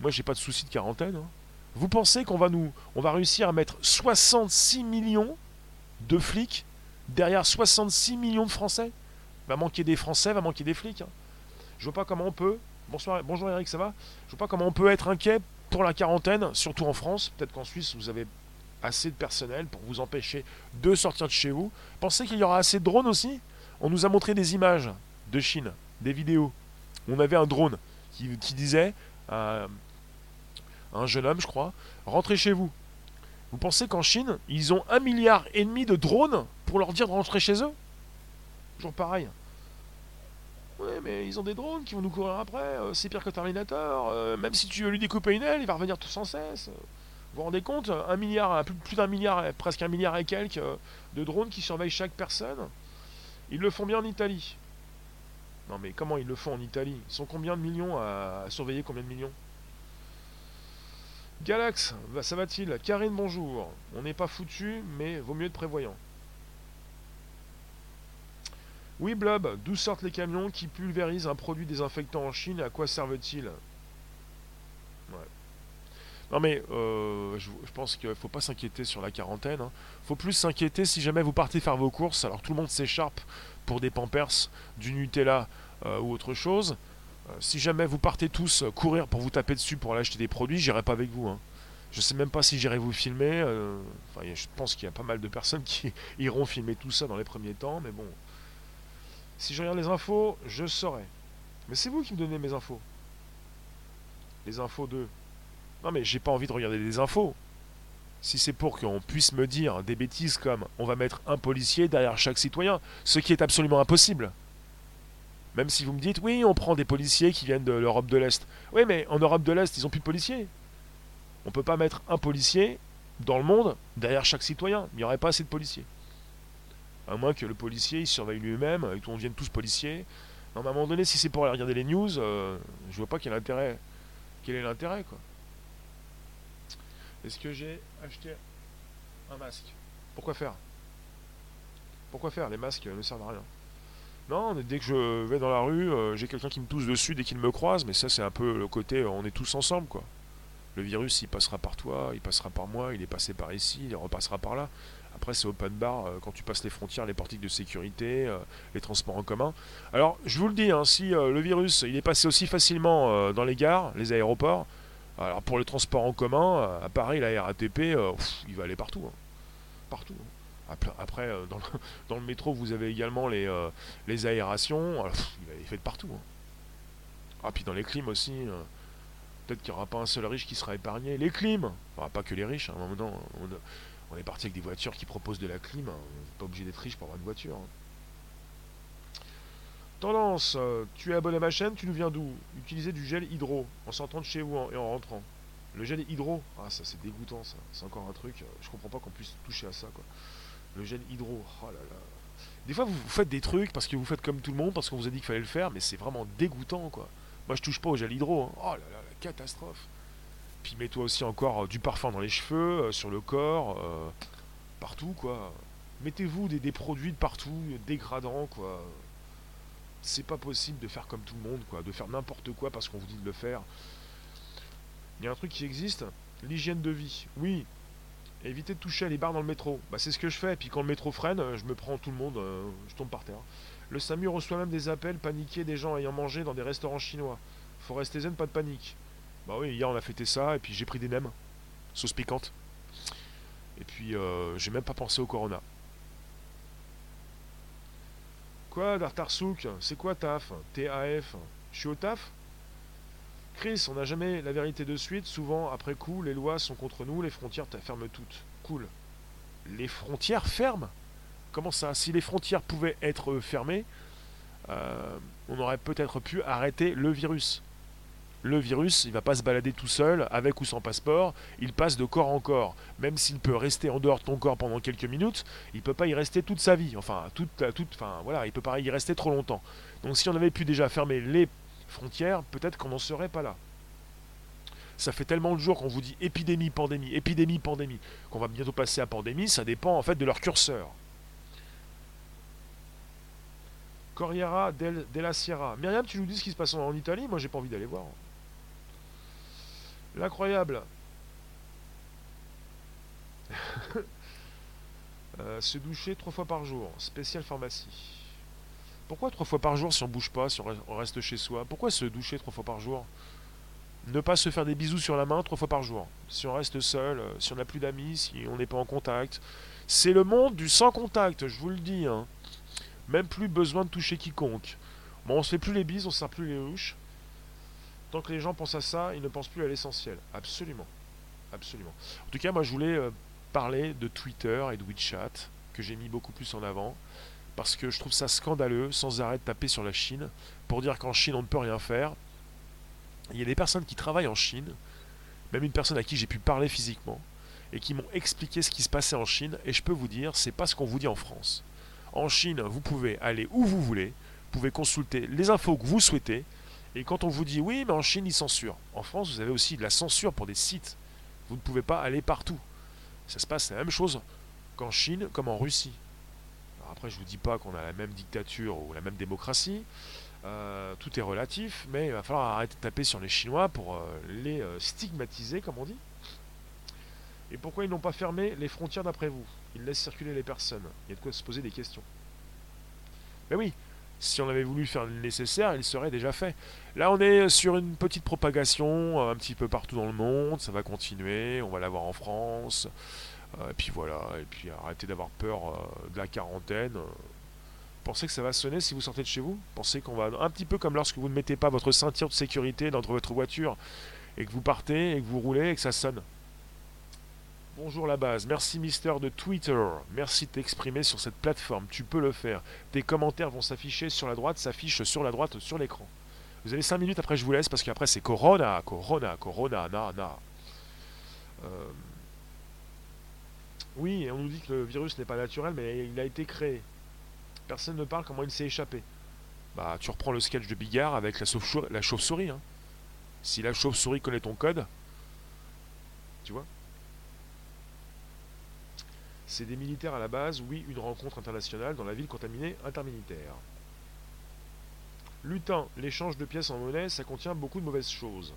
Moi, j'ai pas de souci de quarantaine. Hein. Vous pensez qu'on va nous, on va réussir à mettre 66 millions de flics derrière 66 millions de Français? Va manquer des Français, va manquer des flics. Hein. Je vois pas comment on peut. Bonsoir, bonjour Eric, ça va? Je vois pas comment on peut être inquiet pour la quarantaine, surtout en France. Peut-être qu'en Suisse, vous avez assez de personnel pour vous empêcher de sortir de chez vous. Pensez qu'il y aura assez de drones aussi? On nous a montré des images de Chine, des vidéos. On avait un drone qui, disait à un jeune homme, je crois, rentrez chez vous. Vous pensez qu'en Chine, ils ont un milliard et demi de drones pour leur dire de rentrer chez eux? Toujours pareil. Oui, mais ils ont des drones qui vont nous courir après. Euh, c'est pire que Terminator. Euh, même si tu veux lui découper une aile, il va revenir tout sans cesse. Vous vous rendez compte Un milliard, plus, d'un milliard, presque un milliard et quelques euh, de drones qui surveillent chaque personne. Ils le font bien en Italie. Non mais comment ils le font en Italie? Ils sont combien de millions à, surveiller combien de millions? Galax, ça va-t-il? Karine, bonjour. On n'est pas foutu, mais vaut mieux être prévoyant. Oui, Blob, d'où sortent les camions qui pulvérisent un produit désinfectant en Chine? À quoi servent-ils? Non mais, euh, je, pense qu'il ne faut pas s'inquiéter sur la quarantaine. Hein. faut plus s'inquiéter si jamais vous partez faire vos courses, alors tout le monde s'écharpe pour des pampers, du Nutella euh, ou autre chose. Euh, si jamais vous partez tous courir pour vous taper dessus pour aller acheter des produits, j'irai pas avec vous. Hein. Je sais même pas si j'irai vous filmer. Enfin, je pense qu'il y a pas mal de personnes qui iront filmer tout ça dans les premiers temps, mais bon. Si je regarde les infos, je saurai. Mais c'est vous qui me donnez mes infos. Les infos de. Non mais j'ai pas envie de regarder des infos. Si c'est pour qu'on puisse me dire des bêtises comme on va mettre un policier derrière chaque citoyen, ce qui est absolument impossible. Même si vous me dites oui, on prend des policiers qui viennent de l'Europe de l'Est. Oui, mais en Europe de l'Est, ils ont plus de policiers. On peut pas mettre un policier dans le monde derrière chaque citoyen. Il n'y aurait pas assez de policiers. À moins que le policier il surveille lui-même et qu'on devienne tous policiers. Non, mais à un moment donné, si c'est pour aller regarder les news, euh, je vois pas quel intérêt. Quel est l'intérêt, quoi Est-ce que j'ai acheté un masque? Pourquoi faire? Pourquoi faire? Les masques ne servent à rien. Non, dès que je vais dans la rue, euh, j'ai quelqu'un qui me tousse dessus dès qu'il me croise, mais ça c'est un peu le côté euh, on est tous ensemble quoi. Le virus il passera par toi, il passera par moi, il est passé par ici, il repassera par là. Après, c'est open bar euh, quand tu passes les frontières, les portiques de sécurité, les transports en commun. Alors, je vous le dis, hein, si le virus il est passé aussi facilement dans les gares, les aéroports, alors pour le transport en commun, à Paris, la RATP, il va aller partout. Hein. Partout. Hein. Après, dans, le, métro, vous avez également les, les aérations. il va être fait de partout. Ah, puis dans les clims aussi. Peut-être qu'il n'y aura pas un seul riche qui sera épargné. Les clims enfin, Pas que les riches. Hein, moment on est parti avec des voitures qui proposent de la clim. On n'est pas obligé d'être riche pour avoir une voiture. Tendance, euh, tu es abonné à ma chaîne, tu nous viens d'où? Utiliser du gel hydro en sortant de chez vous et en rentrant. Le gel hydro, ah ça c'est dégoûtant ça, c'est encore un truc, euh, je comprends pas qu'on puisse toucher à ça quoi. Le gel hydro, oh là là. Des fois vous, faites des trucs parce que vous faites comme tout le monde, parce qu'on vous a dit qu'il fallait le faire, mais c'est vraiment dégoûtant quoi. Moi je touche pas au gel hydro, hein. oh là là, la catastrophe. Puis mets-toi aussi encore euh, du parfum dans les cheveux, sur le corps, partout quoi. Mettez-vous des, produits de partout, dégradants quoi. C'est pas possible de faire comme tout le monde quoi, de faire n'importe quoi parce qu'on vous dit de le faire. Il y a un truc qui existe, l'hygiène de vie. Oui, éviter de toucher les barres dans le métro. Bah c'est ce que je fais, puis quand le métro freine, je me prends tout le monde, je tombe par terre. Le SAMU reçoit même des appels paniqués des gens ayant mangé dans des restaurants chinois. Faut rester pas de panique. Bah oui, hier on a fêté ça, et puis j'ai pris des nems, sauce piquante. Et puis euh, j'ai même pas pensé au corona. Quoi, Dartarsouk C'est quoi TAF TAF Je suis au TAF Chris, on n'a jamais la vérité de suite. Souvent, après coup, les lois sont contre nous, les frontières ferment toutes. Cool. Les frontières ferment? Comment ça? Si les frontières pouvaient être fermées, euh, on aurait peut-être pu arrêter le virus le virus, il va pas se balader tout seul, avec ou sans passeport, il passe de corps en corps. Même s'il peut rester en dehors de ton corps pendant quelques minutes, il peut pas y rester toute sa vie. Enfin, toute, toute, enfin voilà, il peut pas y rester trop longtemps. Donc si on avait pu déjà fermer les frontières, peut-être qu'on n'en serait pas là. Ça fait tellement de jours qu'on vous dit épidémie, pandémie, épidémie, pandémie, qu'on va bientôt passer à pandémie, ça dépend en fait de leur curseur. Corriera della Sierra. Myriam, tu nous dis ce qui se passe en Italie? Moi, j'ai pas envie d'aller voir. L'incroyable. Euh, se doucher trois fois par jour. Spécial pharmacie. Pourquoi trois fois par jour si on bouge pas, si on reste chez soi? Pourquoi se doucher trois fois par jour? Ne pas se faire des bisous sur la main trois fois par jour. Si on reste seul, euh, si on n'a plus d'amis, si on n'est pas en contact. C'est le monde du sans contact, je vous le dis. Hein. Même plus besoin de toucher quiconque. Bon, on se fait plus les bises, on se sert plus les louches. Tant que les gens pensent à ça, ils ne pensent plus à l'essentiel. Absolument. Absolument. En tout cas, moi, je voulais euh, parler de Twitter et de WeChat, que j'ai mis beaucoup plus en avant, parce que je trouve ça scandaleux, sans arrêt de taper sur la Chine, pour dire qu'en Chine, on ne peut rien faire. Il y a des personnes qui travaillent en Chine, même une personne à qui j'ai pu parler physiquement, et qui m'ont expliqué ce qui se passait en Chine, et je peux vous dire, c'est pas ce qu'on vous dit en France. En Chine, vous pouvez aller où vous voulez, vous pouvez consulter les infos que vous souhaitez, et quand on vous dit oui, mais en Chine, ils censurent. En France, vous avez aussi de la censure pour des sites. Vous ne pouvez pas aller partout. Ça se passe la même chose qu'en Chine comme en Russie. après, je ne vous dis pas qu'on a la même dictature ou la même démocratie. Euh, tout est relatif, mais il va falloir arrêter de taper sur les Chinois pour euh, les euh, stigmatiser, comme on dit. Et pourquoi ils n'ont pas fermé les frontières d'après vous? Ils laissent circuler les personnes. Il y a de quoi se poser des questions. Mais oui, si on avait voulu faire le nécessaire, il serait déjà fait. Là, on est sur une petite propagation un petit peu partout dans le monde. Ça va continuer. On va l'avoir en France. et puis voilà. Et puis arrêtez d'avoir peur de la quarantaine. Pensez que ça va sonner si vous sortez de chez vous? Pensez qu'on va. Un petit peu comme lorsque vous ne mettez pas votre ceinture de sécurité dans votre voiture et que vous partez et que vous roulez et que ça sonne. Bonjour la base, merci Mister de Twitter, merci de t'exprimer sur cette plateforme, tu peux le faire. Tes commentaires vont s'afficher sur la droite, s'affichent sur la droite sur l'écran. Vous avez 5 minutes après je vous laisse parce qu'après c'est Corona, Corona, Corona, na, na. Euh, oui, on nous dit que le virus n'est pas naturel, mais il a été créé. Personne ne parle comment il s'est échappé? Bah, tu reprends le sketch de Bigard avec la chauve-souris. Hein. Si la chauve-souris connaît ton code, tu vois C'est des militaires à la base, oui, une rencontre internationale dans la ville contaminée intermilitaire. Lutin, l'échange de pièces en monnaie, ça contient beaucoup de mauvaises choses.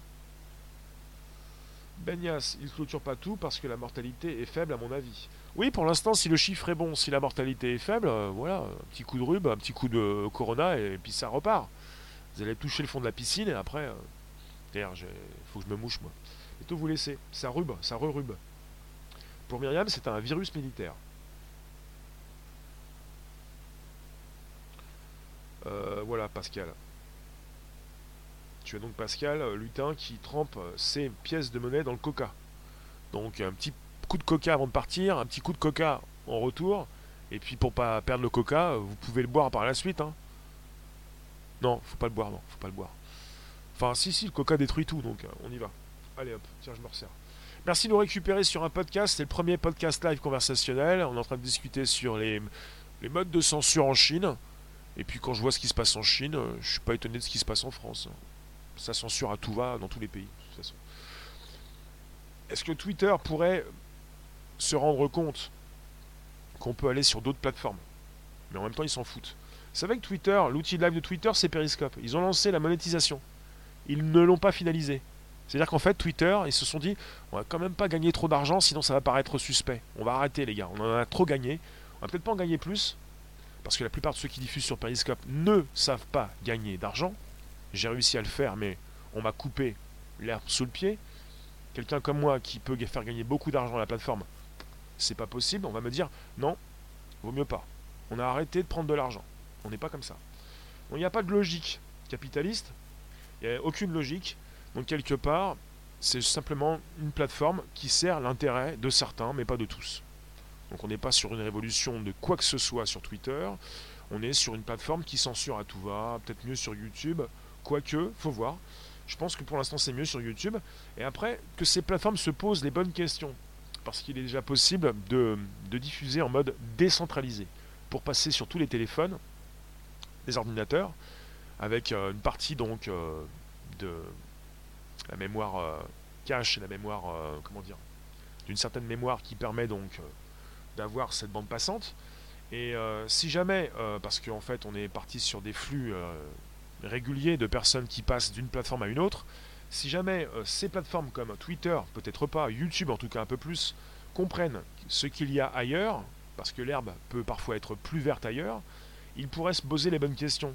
Benias, il clôture pas tout parce que la mortalité est faible à mon avis. Oui, pour l'instant, si le chiffre est bon, si la mortalité est faible, euh, voilà, un petit coup de rube, un petit coup de corona et, puis ça repart. Vous allez toucher le fond de la piscine et après, euh, faut que je me mouche moi. Et tout vous laissez, ça rube, ça re-rube. Pour Myriam, c'est un virus militaire. Euh, voilà, Pascal. Tu as donc Pascal Lutin qui trempe ses pièces de monnaie dans le coca. Donc un petit coup de coca avant de partir, un petit coup de coca en retour, et puis pour pas perdre le coca, vous pouvez le boire par la suite. Hein. Non, faut pas le boire, non, faut pas le boire. Enfin, si, si, le coca détruit tout, donc on y va. Allez hop, tiens, je me resserre. Merci de nous récupérer sur un podcast. C'est le premier podcast live conversationnel. On est en train de discuter sur les, modes de censure en Chine. Et puis quand je vois ce qui se passe en Chine, je suis pas étonné de ce qui se passe en France ça censure à tout va dans tous les pays. Est-ce que Twitter pourrait se rendre compte qu'on peut aller sur d'autres plateformes? Mais en même temps, ils s'en foutent. Vous savez que Twitter, l'outil de live de Twitter, c'est Periscope. Ils ont lancé la monétisation. Ils ne l'ont pas finalisé. C'est-à-dire qu'en fait, Twitter, ils se sont dit, on va quand même pas gagner trop d'argent, sinon ça va paraître suspect. On va arrêter, les gars. On en a trop gagné. On va peut-être pas en gagner plus, parce que la plupart de ceux qui diffusent sur Periscope ne savent pas gagner d'argent. J'ai réussi à le faire, mais on m'a coupé l'herbe sous le pied. Quelqu'un comme moi qui peut faire gagner beaucoup d'argent à la plateforme, c'est pas possible. On va me dire non, vaut mieux pas. On a arrêté de prendre de l'argent. On n'est pas comme ça. Il n'y a pas de logique capitaliste. Il n'y a aucune logique. Donc quelque part, c'est simplement une plateforme qui sert l'intérêt de certains, mais pas de tous. Donc on n'est pas sur une révolution de quoi que ce soit sur Twitter. On est sur une plateforme qui censure à tout va, peut-être mieux sur YouTube. Quoique, faut voir. Je pense que pour l'instant c'est mieux sur YouTube. Et après, que ces plateformes se posent les bonnes questions. Parce qu'il est déjà possible de, diffuser en mode décentralisé. Pour passer sur tous les téléphones, les ordinateurs, avec euh, une partie donc euh, de la mémoire euh, cache, la mémoire, comment dire, d'une certaine mémoire qui permet donc d'avoir cette bande passante. Et si jamais, parce qu'en fait on est parti sur des flux régulier de personnes qui passent d'une plateforme à une autre, si jamais euh, ces plateformes comme Twitter, peut-être pas, YouTube en tout cas un peu plus, comprennent ce qu'il y a ailleurs, parce que l'herbe peut parfois être plus verte ailleurs, ils pourraient se poser les bonnes questions.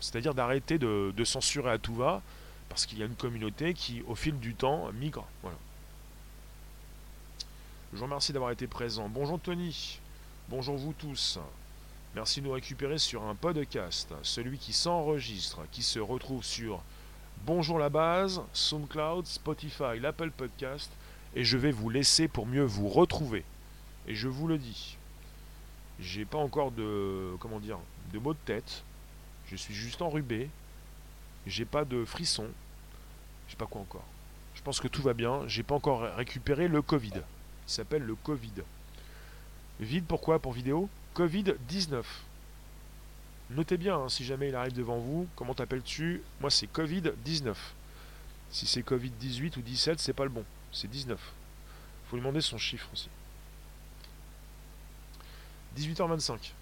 C'est-à-dire d'arrêter de, censurer à tout va, parce qu'il y a une communauté qui, au fil du temps, migre. Voilà. Je vous remercie d'avoir été présent. Bonjour Tony. Bonjour vous tous. Merci de nous récupérer sur un podcast, celui qui s'enregistre, qui se retrouve sur Bonjour la base, SoundCloud, Spotify, l'Apple Podcast, et je vais vous laisser pour mieux vous retrouver. Et je vous le dis, j'ai pas encore de comment dire de mots de tête. Je suis juste enrubé. J'ai pas de frisson. Je sais pas quoi encore. Je pense que tout va bien. J'ai pas encore récupéré le Covid. Il s'appelle le Covid. Vide pourquoi? Pour vidéo? Covid-19. Notez bien, hein, si jamais il arrive devant vous, comment t'appelles-tu? Moi, c'est Covid-19. Si c'est Covid-18 ou 17, c'est pas le bon. C'est 19. Faut lui demander son chiffre aussi. 18h25.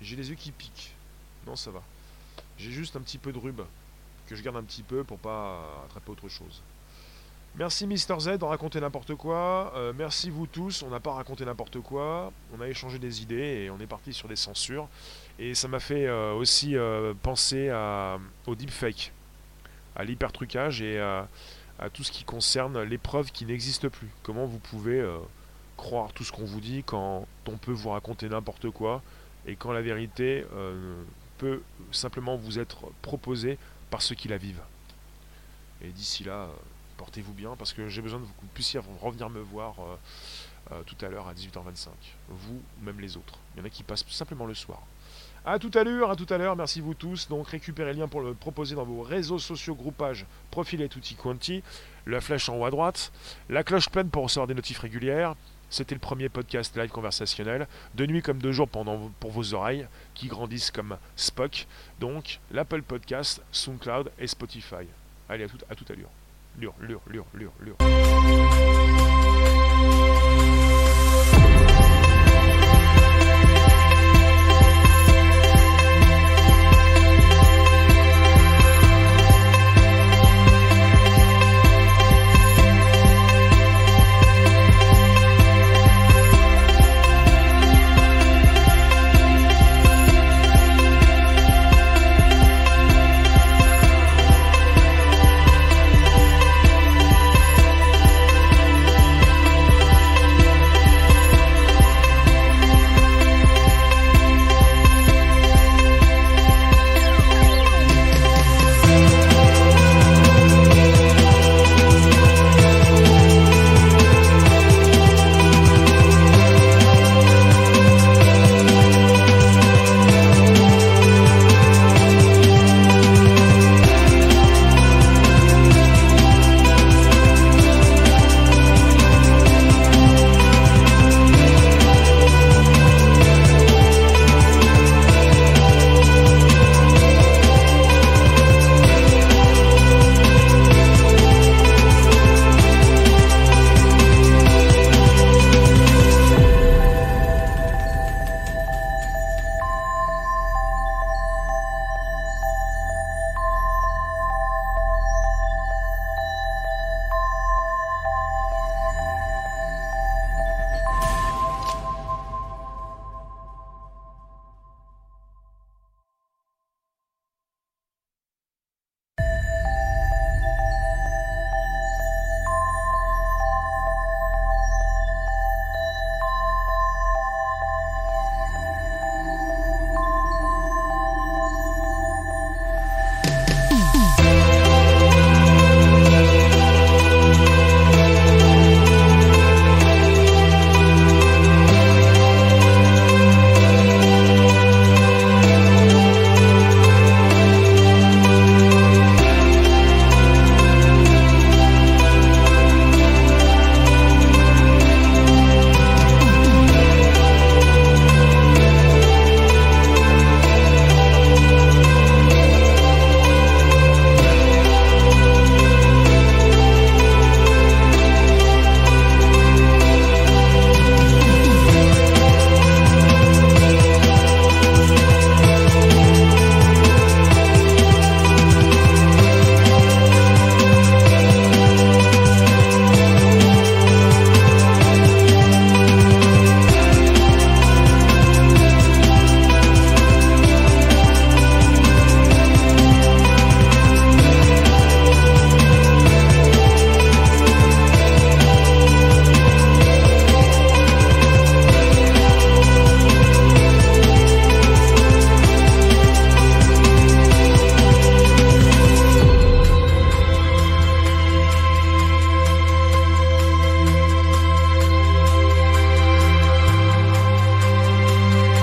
J'ai les yeux qui piquent. Non, ça va. J'ai juste un petit peu de rube que je garde un petit peu pour pas attraper autre chose. Merci Mister Z d'en raconter n'importe quoi. Euh, merci vous tous. On n'a pas raconté n'importe quoi. On a échangé des idées et on est parti sur des censures. Et ça m'a fait euh, aussi euh, penser à, au deepfake, à l'hypertrucage et à, à, tout ce qui concerne les preuves qui n'existent plus. Comment vous pouvez croire tout ce qu'on vous dit quand on peut vous raconter n'importe quoi et quand la vérité peut simplement vous être proposée par ceux qui la vivent. Et d'ici là portez-vous bien parce que j'ai besoin de vous puissiez revenir me voir euh, euh, tout à l'heure à 18h25. Vous, même les autres. Il y en a qui passent simplement le soir. A tout à l'heure, à tout à l'heure, merci vous tous. Donc récupérez le lien pour le proposer dans vos réseaux sociaux, groupages, profil et tutti quanti. La flèche en haut à droite. La cloche pleine pour recevoir des notifs régulières. C'était le premier podcast live conversationnel, de nuit comme de jour pour vos oreilles, qui grandissent comme Spock. Donc l'Apple Podcast, SoundCloud et Spotify. Allez, à tout à, tout à l'heure lure, lure, lure, lure, lure.